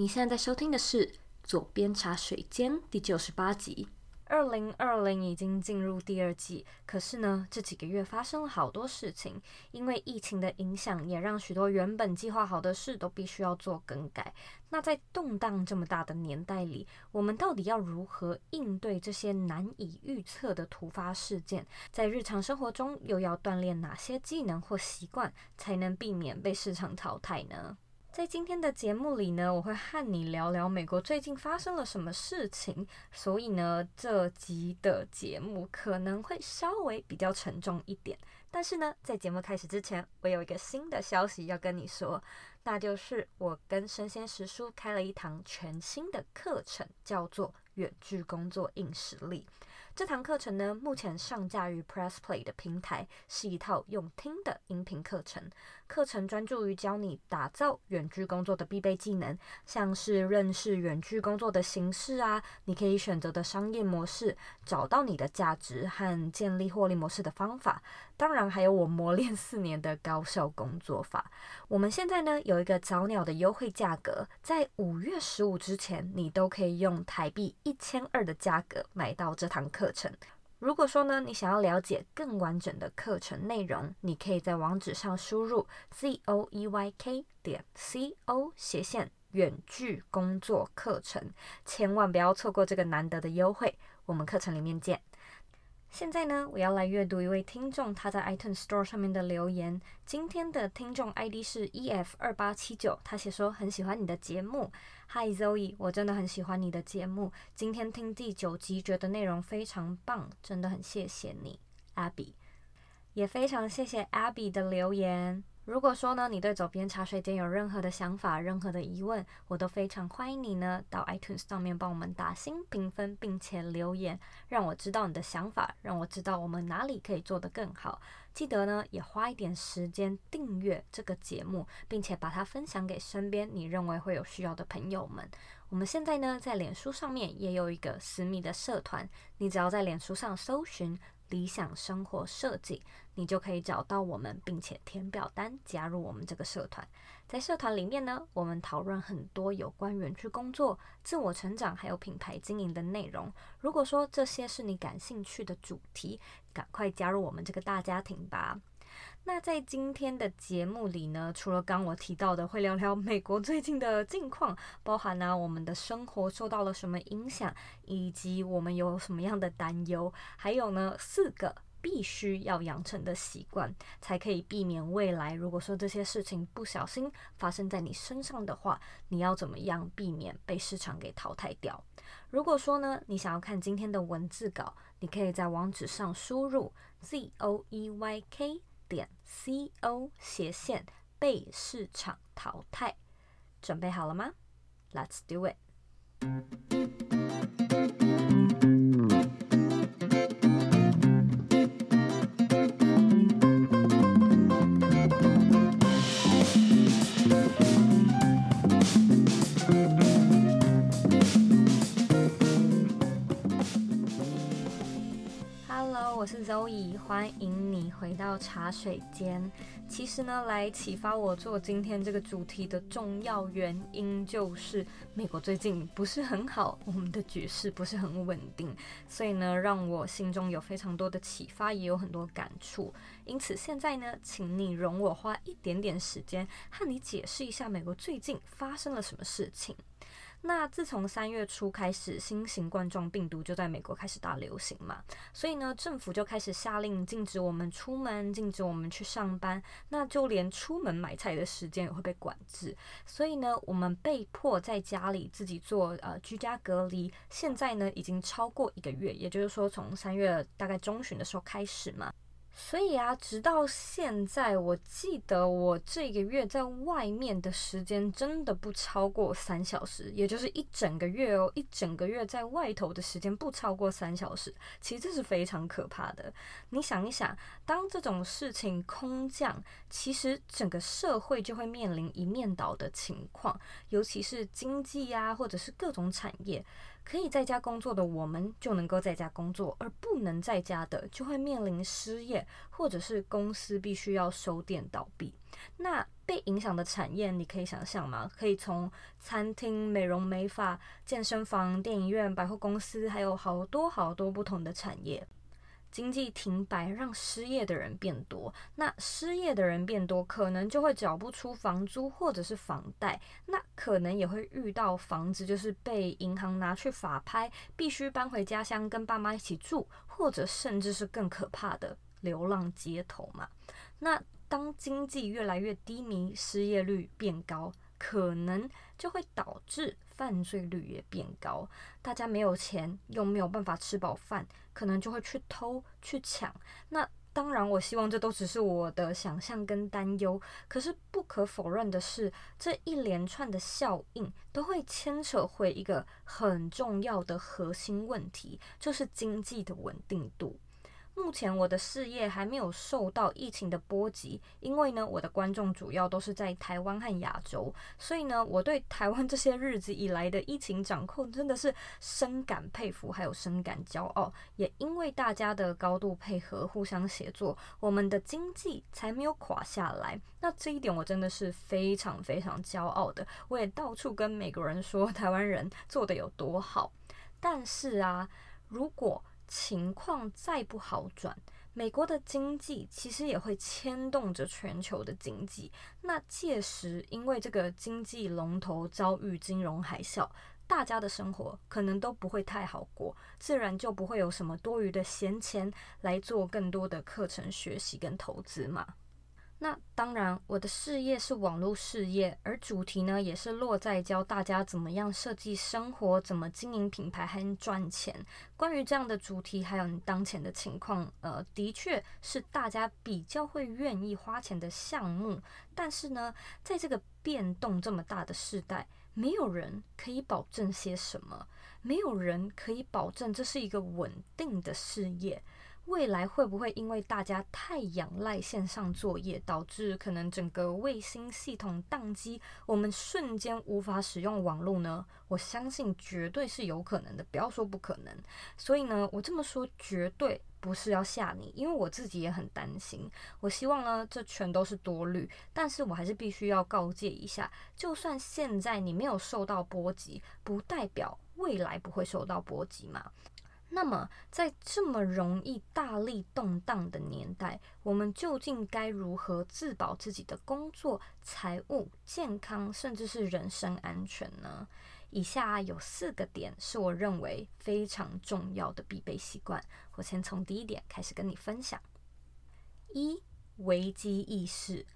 你现在在收听的是《左边茶水间》第九十八集。二零二零已经进入第二季，可是呢，这几个月发生了好多事情，因为疫情的影响，也让许多原本计划好的事都必须要做更改。那在动荡这么大的年代里，我们到底要如何应对这些难以预测的突发事件？在日常生活中，又要锻炼哪些技能或习惯，才能避免被市场淘汰呢？在今天的节目里呢，我会和你聊聊美国最近发生了什么事情。所以呢，这集的节目可能会稍微比较沉重一点。但是呢，在节目开始之前，我有一个新的消息要跟你说，那就是我跟生鲜时书开了一堂全新的课程，叫做《远距工作硬实力》。这堂课程呢，目前上架于 PressPlay 的平台，是一套用听的音频课程。课程专注于教你打造远距工作的必备技能，像是认识远距工作的形式啊，你可以选择的商业模式，找到你的价值和建立获利模式的方法。当然，还有我磨练四年的高效工作法。我们现在呢，有一个早鸟的优惠价格，在五月十五之前，你都可以用台币一千二的价格买到这堂课程。如果说呢，你想要了解更完整的课程内容，你可以在网址上输入 z o e y k 点 c o 斜线远距工作课程，千万不要错过这个难得的优惠。我们课程里面见。现在呢，我要来阅读一位听众他在 iTunes Store 上面的留言。今天的听众 ID 是 EF 二八七九，他写说很喜欢你的节目。Hi Zoe，我真的很喜欢你的节目。今天听第九集，觉得内容非常棒，真的很谢谢你，Abby。也非常谢谢 Abby 的留言。如果说呢，你对左边茶水间有任何的想法、任何的疑问，我都非常欢迎你呢到 iTunes 上面帮我们打星评分，并且留言，让我知道你的想法，让我知道我们哪里可以做得更好。记得呢，也花一点时间订阅这个节目，并且把它分享给身边你认为会有需要的朋友们。我们现在呢，在脸书上面也有一个私密的社团，你只要在脸书上搜寻。理想生活设计，你就可以找到我们，并且填表单加入我们这个社团。在社团里面呢，我们讨论很多有关园区工作、自我成长还有品牌经营的内容。如果说这些是你感兴趣的主题，赶快加入我们这个大家庭吧。那在今天的节目里呢，除了刚我提到的，会聊聊美国最近的近况，包含呢我们的生活受到了什么影响，以及我们有什么样的担忧，还有呢四个必须要养成的习惯，才可以避免未来如果说这些事情不小心发生在你身上的话，你要怎么样避免被市场给淘汰掉？如果说呢，你想要看今天的文字稿，你可以在网址上输入 z o e y k。点 c o 斜线被市场淘汰，准备好了吗？Let's do it。我是 Zoe，欢迎你回到茶水间。其实呢，来启发我做今天这个主题的重要原因，就是美国最近不是很好，我们的局势不是很稳定，所以呢，让我心中有非常多的启发，也有很多感触。因此，现在呢，请你容我花一点点时间，和你解释一下美国最近发生了什么事情。那自从三月初开始，新型冠状病毒就在美国开始大流行嘛，所以呢，政府就开始下令禁止我们出门，禁止我们去上班，那就连出门买菜的时间也会被管制。所以呢，我们被迫在家里自己做呃居家隔离，现在呢已经超过一个月，也就是说从三月大概中旬的时候开始嘛。所以啊，直到现在，我记得我这个月在外面的时间真的不超过三小时，也就是一整个月哦，一整个月在外头的时间不超过三小时，其实这是非常可怕的。你想一想，当这种事情空降，其实整个社会就会面临一面倒的情况，尤其是经济啊，或者是各种产业。可以在家工作的我们就能够在家工作，而不能在家的就会面临失业，或者是公司必须要收店倒闭。那被影响的产业，你可以想象吗？可以从餐厅、美容美发、健身房、电影院、百货公司，还有好多好多不同的产业。经济停摆，让失业的人变多。那失业的人变多，可能就会缴不出房租或者是房贷。那可能也会遇到房子就是被银行拿去法拍，必须搬回家乡跟爸妈一起住，或者甚至是更可怕的流浪街头嘛。那当经济越来越低迷，失业率变高，可能就会导致犯罪率也变高。大家没有钱，又没有办法吃饱饭。可能就会去偷去抢，那当然，我希望这都只是我的想象跟担忧。可是不可否认的是，这一连串的效应都会牵扯回一个很重要的核心问题，就是经济的稳定度。目前我的事业还没有受到疫情的波及，因为呢，我的观众主要都是在台湾和亚洲，所以呢，我对台湾这些日子以来的疫情掌控真的是深感佩服，还有深感骄傲。也因为大家的高度配合、互相协作，我们的经济才没有垮下来。那这一点我真的是非常非常骄傲的。我也到处跟美国人说台湾人做得有多好。但是啊，如果情况再不好转，美国的经济其实也会牵动着全球的经济。那届时，因为这个经济龙头遭遇金融海啸，大家的生活可能都不会太好过，自然就不会有什么多余的闲钱来做更多的课程学习跟投资嘛。那当然，我的事业是网络事业，而主题呢也是落在教大家怎么样设计生活，怎么经营品牌还能赚钱。关于这样的主题，还有你当前的情况，呃，的确是大家比较会愿意花钱的项目。但是呢，在这个变动这么大的时代，没有人可以保证些什么，没有人可以保证这是一个稳定的事业。未来会不会因为大家太仰赖线上作业，导致可能整个卫星系统宕机，我们瞬间无法使用网络呢？我相信绝对是有可能的，不要说不可能。所以呢，我这么说绝对不是要吓你，因为我自己也很担心。我希望呢，这全都是多虑，但是我还是必须要告诫一下，就算现在你没有受到波及，不代表未来不会受到波及嘛。那么，在这么容易大力动荡的年代，我们究竟该如何自保自己的工作、财务、健康，甚至是人身安全呢？以下有四个点是我认为非常重要的必备习惯。我先从第一点开始跟你分享：一、危机意识。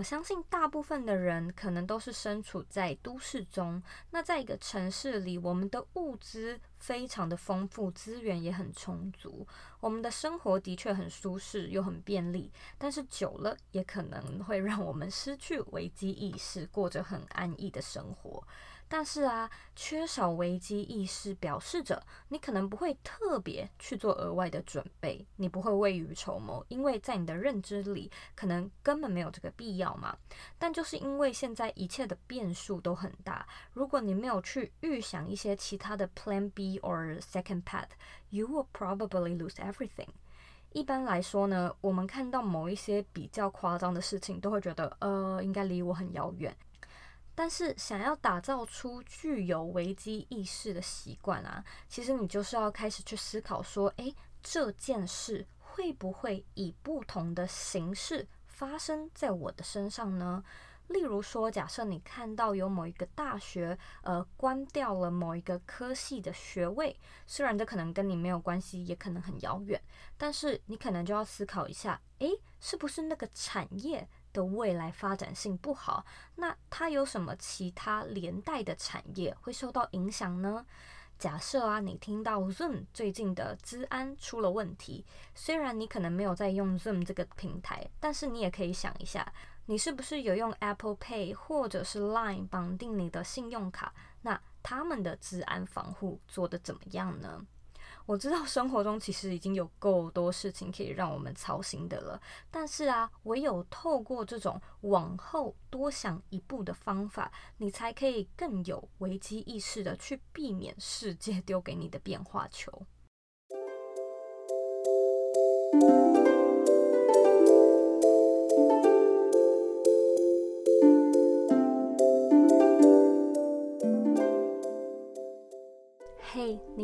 我相信大部分的人可能都是身处在都市中。那在一个城市里，我们的物资非常的丰富，资源也很充足，我们的生活的确很舒适又很便利。但是久了，也可能会让我们失去危机意识，过着很安逸的生活。但是啊，缺少危机意识，表示着你可能不会特别去做额外的准备，你不会未雨绸缪，因为在你的认知里，可能根本没有这个必要嘛。但就是因为现在一切的变数都很大，如果你没有去预想一些其他的 Plan B or Second Path，you will probably lose everything。一般来说呢，我们看到某一些比较夸张的事情，都会觉得，呃，应该离我很遥远。但是，想要打造出具有危机意识的习惯啊，其实你就是要开始去思考说，诶，这件事会不会以不同的形式发生在我的身上呢？例如说，假设你看到有某一个大学，呃，关掉了某一个科系的学位，虽然这可能跟你没有关系，也可能很遥远，但是你可能就要思考一下，诶，是不是那个产业的未来发展性不好，那它有什么其他连带的产业会受到影响呢？假设啊，你听到 Zoom 最近的资安出了问题，虽然你可能没有在用 Zoom 这个平台，但是你也可以想一下，你是不是有用 Apple Pay 或者是 Line 绑定你的信用卡？那他们的资安防护做得怎么样呢？我知道生活中其实已经有够多事情可以让我们操心的了，但是啊，唯有透过这种往后多想一步的方法，你才可以更有危机意识的去避免世界丢给你的变化球。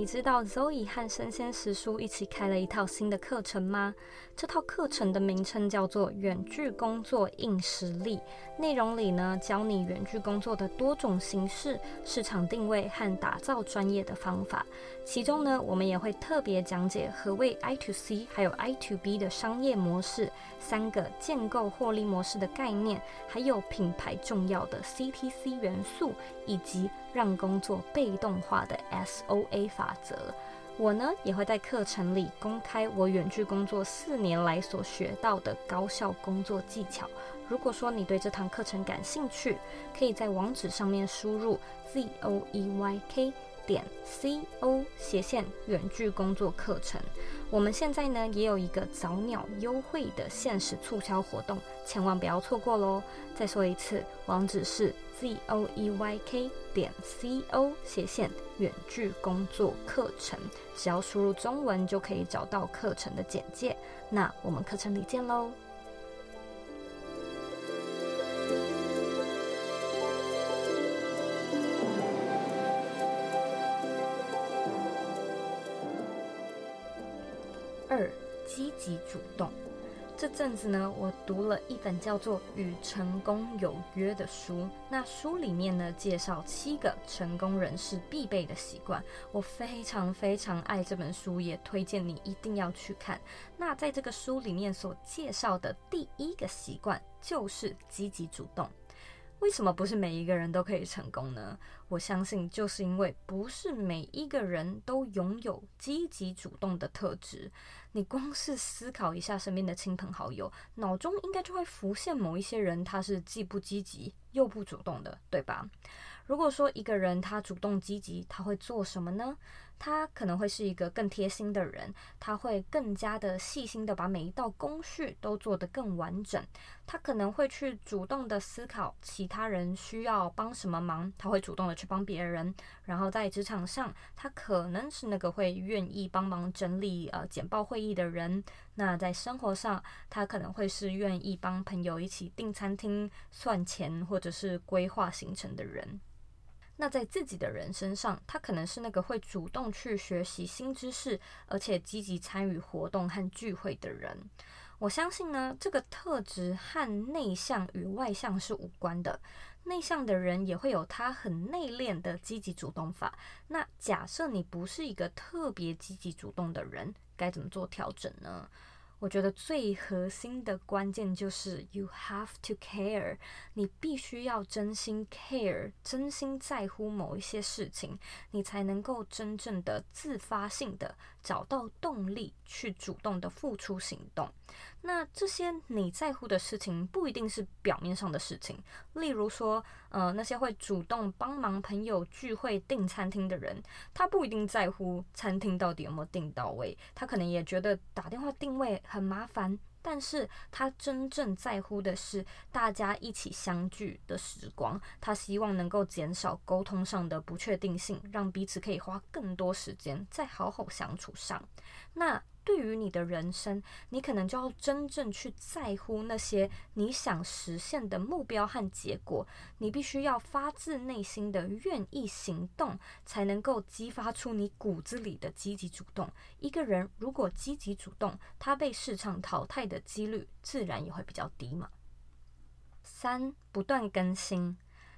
知道 Zoe 和生鲜时书一起开了一套新的课程吗？这套课程的名称叫做《远距工作硬实力》，内容里呢，教你远距工作的多种形式、市场定位和打造专业的方法。其中呢，我们也会特别讲解何谓 I to C 还有 I to B 的商业模式，三个建构获利模式的概念，还有品牌重要的 CTC 元素，以及让工作被动化的 SOA 法则。我呢也会在课程里公开我远距工作四年来所学到的高效工作技巧。如果说你对这堂课程感兴趣，可以在网址上面输入 z o e y k 点 c o 斜线远距工作课程。我们现在呢也有一个早鸟优惠的限时促销活动，千万不要错过喽！再说一次，网址是 z o e y k 点 c o 斜线远距工作课程，只要输入中文就可以找到课程的简介。那我们课程里见喽！积极主动。这阵子呢，我读了一本叫做《与成功有约》的书。那书里面呢，介绍七个成功人士必备的习惯。我非常非常爱这本书，也推荐你一定要去看。那在这个书里面所介绍的第一个习惯，就是积极主动。为什么不是每一个人都可以成功呢？我相信就是因为不是每一个人都拥有积极主动的特质。你光是思考一下身边的亲朋好友，脑中应该就会浮现某一些人，他是既不积极又不主动的，对吧？如果说一个人他主动积极，他会做什么呢？他可能会是一个更贴心的人，他会更加的细心的把每一道工序都做得更完整。他可能会去主动的思考其他人需要帮什么忙，他会主动的去帮别人。然后在职场上，他可能是那个会愿意帮忙整理呃简报会议的人。那在生活上，他可能会是愿意帮朋友一起订餐厅、算钱或者是规划行程的人。那在自己的人身上，他可能是那个会主动去学习新知识，而且积极参与活动和聚会的人。我相信呢，这个特质和内向与外向是无关的。内向的人也会有他很内敛的积极主动法。那假设你不是一个特别积极主动的人，该怎么做调整呢？我觉得最核心的关键就是 you have to care，你必须要真心 care，真心在乎某一些事情，你才能够真正的自发性的找到动力去主动的付出行动。那这些你在乎的事情不一定是表面上的事情，例如说，呃，那些会主动帮忙朋友聚会订餐厅的人，他不一定在乎餐厅到底有没有订到位，他可能也觉得打电话订位很麻烦，但是他真正在乎的是大家一起相聚的时光，他希望能够减少沟通上的不确定性，让彼此可以花更多时间在好好相处上。那对于你的人生，你可能就要真正去在乎那些你想实现的目标和结果。你必须要发自内心的愿意行动，才能够激发出你骨子里的积极主动。一个人如果积极主动，他被市场淘汰的几率自然也会比较低嘛。三，不断更新。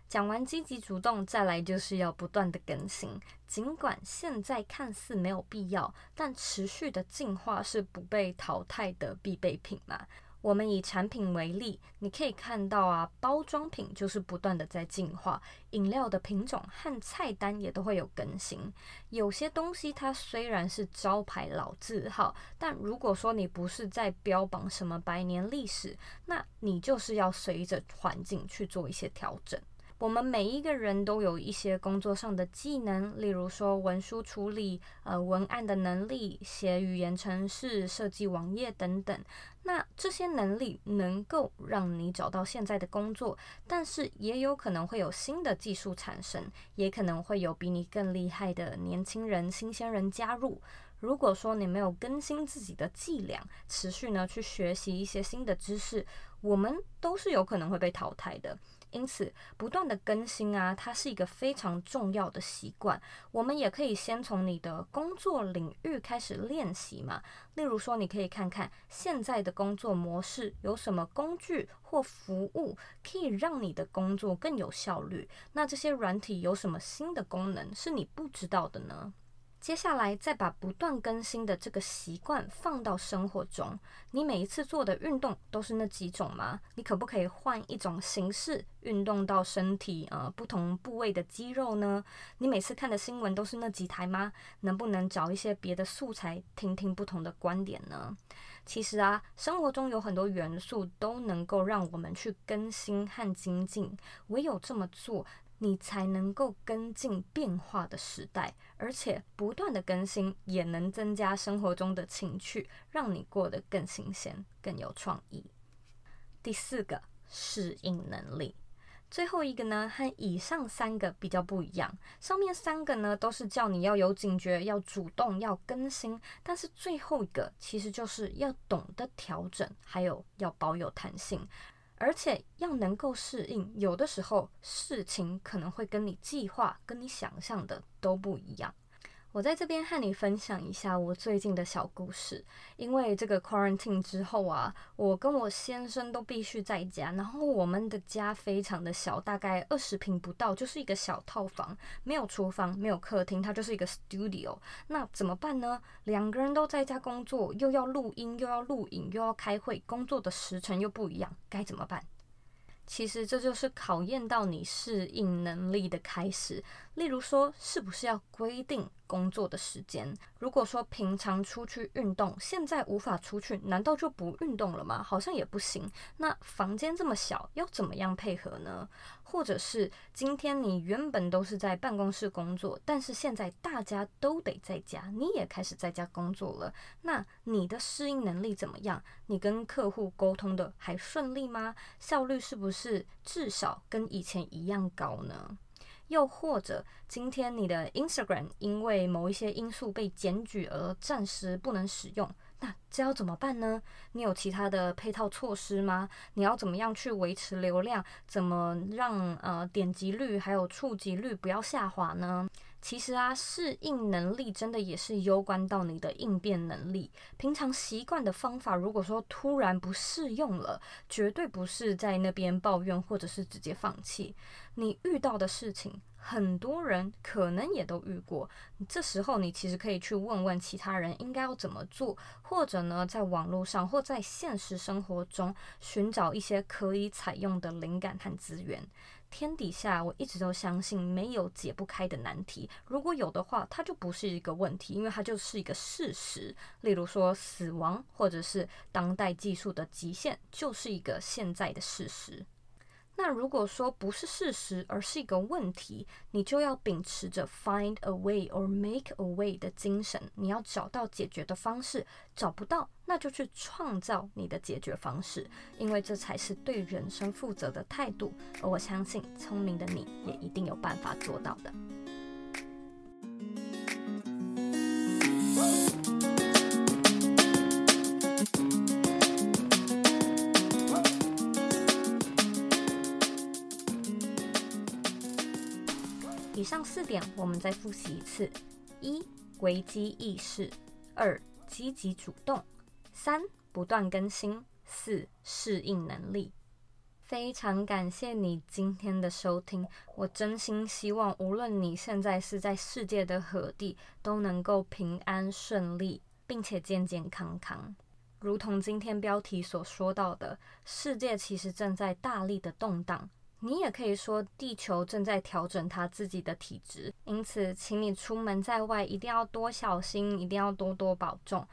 讲完积极主动，再来就是要不断的更新。尽管现在看似没有必要，但持续的进化是不被淘汰的必备品嘛。我们以产品为例，你可以看到啊，包装品就是不断的在进化，饮料的品种和菜单也都会有更新。有些东西它虽然是招牌老字号，但如果说你不是在标榜什么百年历史，那你就是要随着环境去做一些调整。我们每一个人都有一些工作上的技能，例如说文书处理、呃文案的能力、写语言程式、设计网页等等。那这些能力能够让你找到现在的工作，但是也有可能会有新的技术产生，也可能会有比你更厉害的年轻人、新鲜人加入。如果说你没有更新自己的伎俩，持续呢去学习一些新的知识，我们都是有可能会被淘汰的。因此，不断的更新啊，它是一个非常重要的习惯。我们也可以先从你的工作领域开始练习嘛。例如说，你可以看看现在的工作模式有什么工具或服务可以让你的工作更有效率。那这些软体有什么新的功能是你不知道的呢？接下来，再把不断更新的这个习惯放到生活中。你每一次做的运动都是那几种吗？你可不可以换一种形式运动到身体呃不同部位的肌肉呢？你每次看的新闻都是那几台吗？能不能找一些别的素材，听听不同的观点呢？其实啊，生活中有很多元素都能够让我们去更新和精进，唯有这么做。你才能够跟进变化的时代，而且不断的更新也能增加生活中的情趣，让你过得更新鲜、更有创意。第四个，适应能力。最后一个呢，和以上三个比较不一样。上面三个呢，都是叫你要有警觉、要主动、要更新，但是最后一个其实就是要懂得调整，还有要保有弹性。而且要能够适应，有的时候事情可能会跟你计划、跟你想象的都不一样。我在这边和你分享一下我最近的小故事。因为这个 quarantine 之后啊，我跟我先生都必须在家，然后我们的家非常的小，大概二十平不到，就是一个小套房，没有厨房，没有客厅，它就是一个 studio。那怎么办呢？两个人都在家工作，又要录音，又要录影，又要开会，工作的时程又不一样，该怎么办？其实这就是考验到你适应能力的开始。例如说，是不是要规定工作的时间？如果说平常出去运动，现在无法出去，难道就不运动了吗？好像也不行。那房间这么小，要怎么样配合呢？或者是今天你原本都是在办公室工作，但是现在大家都得在家，你也开始在家工作了。那你的适应能力怎么样？你跟客户沟通的还顺利吗？效率是不是至少跟以前一样高呢？又或者，今天你的 Instagram 因为某一些因素被检举而暂时不能使用，那这要怎么办呢？你有其他的配套措施吗？你要怎么样去维持流量？怎么让呃点击率还有触及率不要下滑呢？其实啊，适应能力真的也是攸关到你的应变能力。平常习惯的方法，如果说突然不适用了，绝对不是在那边抱怨或者是直接放弃。你遇到的事情，很多人可能也都遇过。这时候你其实可以去问问其他人应该要怎么做，或者呢，在网络上或在现实生活中寻找一些可以采用的灵感和资源。天底下，我一直都相信没有解不开的难题。如果有的话，它就不是一个问题，因为它就是一个事实。例如说，死亡，或者是当代技术的极限，就是一个现在的事实。那如果说不是事实，而是一个问题，你就要秉持着 find a way or make a way 的精神，你要找到解决的方式。找不到，那就去创造你的解决方式，因为这才是对人生负责的态度。而我相信，聪明的你也一定有办法做到的。以上四点，我们再复习一次：一、危机意识；二、积极主动；三、不断更新；四、适应能力。非常感谢你今天的收听，我真心希望，无论你现在是在世界的何地，都能够平安顺利，并且健健康康。如同今天标题所说到的，世界其实正在大力的动荡。你也可以说，地球正在调整它自己的体质，因此，请你出门在外一定要多小心，一定要多多保重。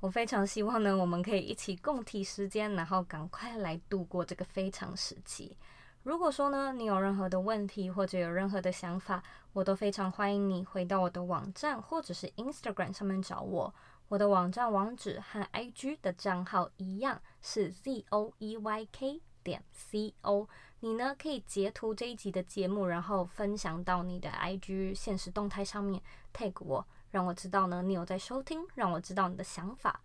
我非常希望呢，我们可以一起共体时间，然后赶快来度过这个非常时期。如果说呢，你有任何的问题或者有任何的想法，我都非常欢迎你回到我的网站或者是 Instagram 上面找我。我的网站网址和 IG 的账号一样是 zoeyk 点 co。你呢可以截图这一集的节目，然后分享到你的 IG 现实动态上面 tag 我，让我知道呢你有在收听，让我知道你的想法。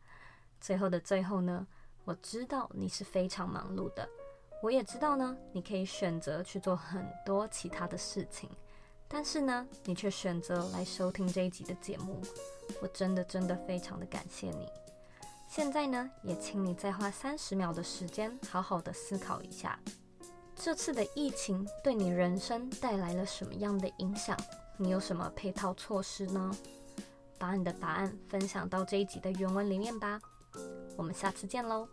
最后的最后呢，我知道你是非常忙碌的。我也知道呢，你可以选择去做很多其他的事情，但是呢，你却选择来收听这一集的节目，我真的真的非常的感谢你。现在呢，也请你再花三十秒的时间，好好的思考一下，这次的疫情对你人生带来了什么样的影响？你有什么配套措施呢？把你的答案分享到这一集的原文里面吧。我们下次见喽。